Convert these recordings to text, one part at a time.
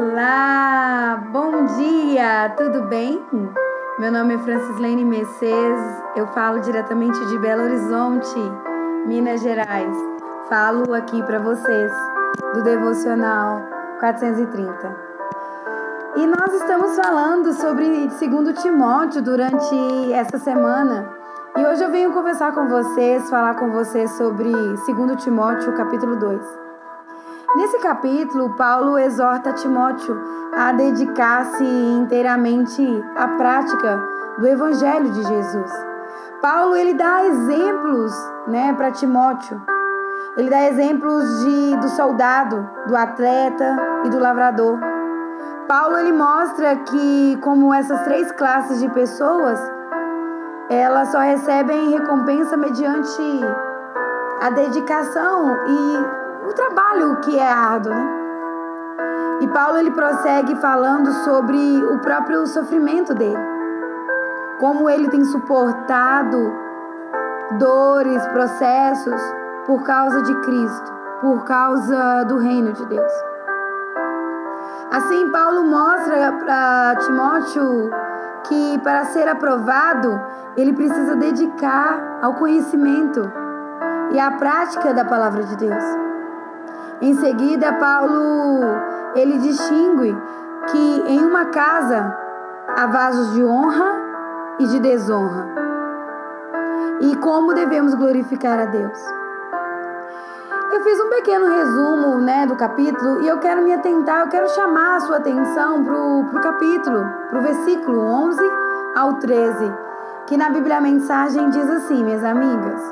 Olá, bom dia, tudo bem? Meu nome é Francislene Mercedes, eu falo diretamente de Belo Horizonte, Minas Gerais. Falo aqui para vocês do Devocional 430. E nós estamos falando sobre 2 Timóteo durante essa semana. E hoje eu venho conversar com vocês, falar com vocês sobre 2 Timóteo capítulo 2. Nesse capítulo, Paulo exorta Timóteo a dedicar-se inteiramente à prática do evangelho de Jesus. Paulo ele dá exemplos, né, para Timóteo. Ele dá exemplos de do soldado, do atleta e do lavrador. Paulo ele mostra que como essas três classes de pessoas, elas só recebem recompensa mediante a dedicação e o trabalho que é árduo, né? E Paulo ele prossegue falando sobre o próprio sofrimento dele. Como ele tem suportado dores, processos por causa de Cristo, por causa do reino de Deus. Assim, Paulo mostra para Timóteo que para ser aprovado, ele precisa dedicar ao conhecimento e à prática da palavra de Deus. Em seguida, Paulo ele distingue que em uma casa há vasos de honra e de desonra. E como devemos glorificar a Deus. Eu fiz um pequeno resumo né, do capítulo e eu quero me atentar, eu quero chamar a sua atenção para o capítulo, para o versículo 11 ao 13, que na Bíblia a mensagem diz assim, minhas amigas: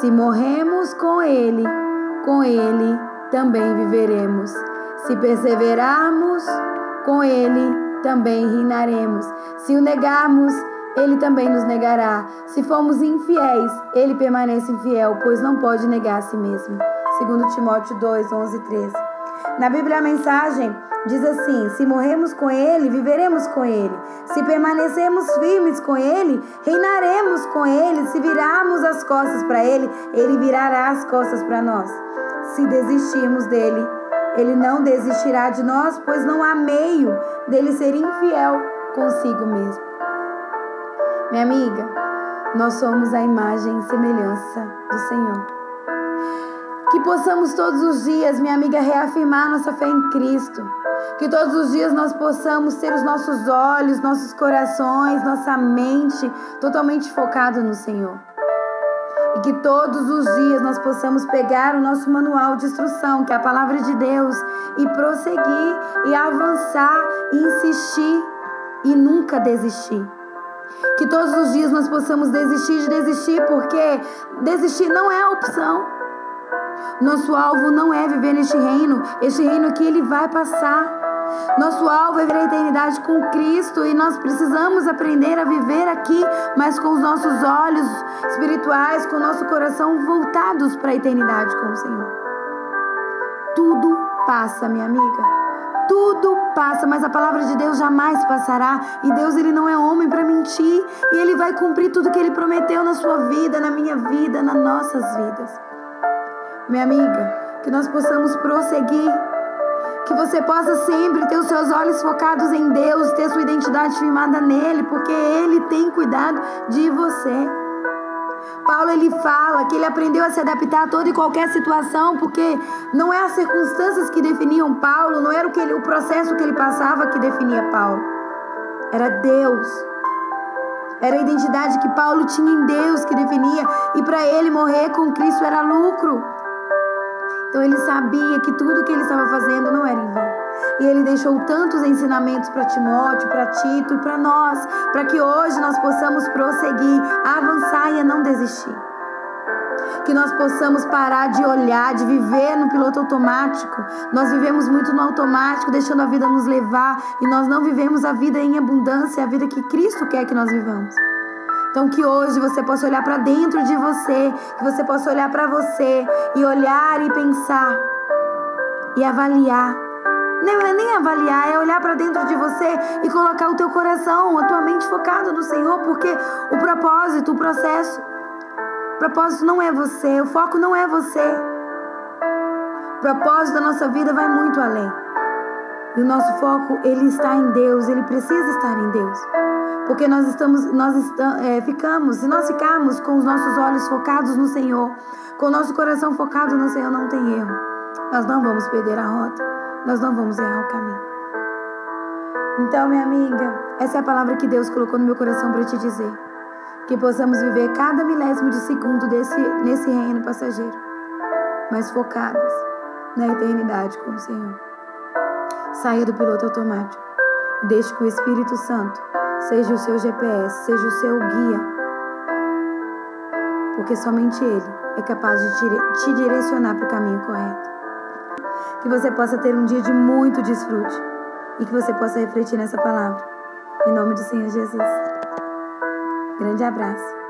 Se morremos com Ele, com Ele também viveremos. Se perseverarmos com Ele, também reinaremos. Se o negarmos, Ele também nos negará. Se formos infiéis, Ele permanece infiel, pois não pode negar a si mesmo. Segundo Timóteo 2, 11 e 13. Na Bíblia a mensagem diz assim: Se morremos com Ele, viveremos com Ele. Se permanecermos firmes com Ele, reinaremos com Ele. Se virarmos as costas para Ele, Ele virará as costas para nós se desistirmos dele. Ele não desistirá de nós, pois não há meio dele ser infiel consigo mesmo. Minha amiga, nós somos a imagem e semelhança do Senhor. Que possamos todos os dias, minha amiga, reafirmar nossa fé em Cristo. Que todos os dias nós possamos ter os nossos olhos, nossos corações, nossa mente totalmente focado no Senhor e que todos os dias nós possamos pegar o nosso manual de instrução, que é a palavra de Deus, e prosseguir e avançar e insistir e nunca desistir. Que todos os dias nós possamos desistir de desistir, porque desistir não é a opção. Nosso alvo não é viver neste reino, este reino aqui ele vai passar. Nosso alvo é ver a eternidade com Cristo e nós precisamos aprender a viver aqui, mas com os nossos olhos espirituais, com o nosso coração voltados para a eternidade com o Senhor. Tudo passa, minha amiga. Tudo passa, mas a palavra de Deus jamais passará. E Deus ele não é homem para mentir, e ele vai cumprir tudo que ele prometeu na sua vida, na minha vida, nas nossas vidas. Minha amiga, que nós possamos prosseguir que você possa sempre ter os seus olhos focados em Deus, ter sua identidade firmada nele, porque ele tem cuidado de você. Paulo ele fala que ele aprendeu a se adaptar a toda e qualquer situação, porque não é as circunstâncias que definiam Paulo, não era o, que ele, o processo que ele passava que definia Paulo. Era Deus. Era a identidade que Paulo tinha em Deus que definia, e para ele morrer com Cristo era lucro. Então ele sabia que tudo que ele estava fazendo não era em vão. E ele deixou tantos ensinamentos para Timóteo, para Tito e para nós, para que hoje nós possamos prosseguir, avançar e não desistir. Que nós possamos parar de olhar, de viver no piloto automático. Nós vivemos muito no automático, deixando a vida nos levar, e nós não vivemos a vida em abundância, a vida que Cristo quer que nós vivamos. Então que hoje você possa olhar para dentro de você, que você possa olhar para você e olhar e pensar e avaliar. Nem, é nem avaliar, é olhar para dentro de você e colocar o teu coração, a tua mente focado no Senhor, porque o propósito, o processo, o propósito não é você, o foco não é você. O propósito da nossa vida vai muito além. E o nosso foco, ele está em Deus, ele precisa estar em Deus. Porque nós estamos, nós estamos, é, ficamos, se nós ficarmos com os nossos olhos focados no Senhor, com o nosso coração focado no Senhor, não tem erro. Nós não vamos perder a rota, nós não vamos errar o caminho. Então, minha amiga, essa é a palavra que Deus colocou no meu coração para te dizer. Que possamos viver cada milésimo de segundo desse, nesse reino passageiro, mas focadas na eternidade com o Senhor. Saia do piloto automático. Deixe que o Espírito Santo seja o seu GPS, seja o seu guia. Porque somente Ele é capaz de te direcionar para o caminho correto. Que você possa ter um dia de muito desfrute e que você possa refletir nessa palavra. Em nome do Senhor Jesus. Grande abraço.